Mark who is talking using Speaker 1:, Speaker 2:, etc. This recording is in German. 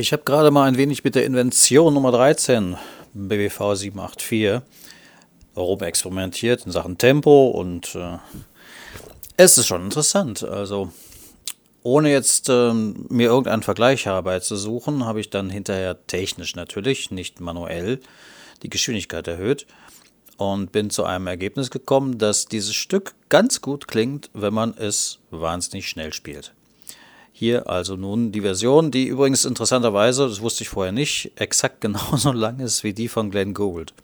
Speaker 1: Ich habe gerade mal ein wenig mit der Invention Nummer 13 BWV 784 experimentiert in Sachen Tempo und äh, es ist schon interessant. Also ohne jetzt ähm, mir irgendeinen Vergleich herbeizusuchen, habe ich dann hinterher technisch natürlich, nicht manuell, die Geschwindigkeit erhöht und bin zu einem Ergebnis gekommen, dass dieses Stück ganz gut klingt, wenn man es wahnsinnig schnell spielt. Hier also nun die Version, die übrigens interessanterweise, das wusste ich vorher nicht, exakt genauso lang ist wie die von Glenn Gould.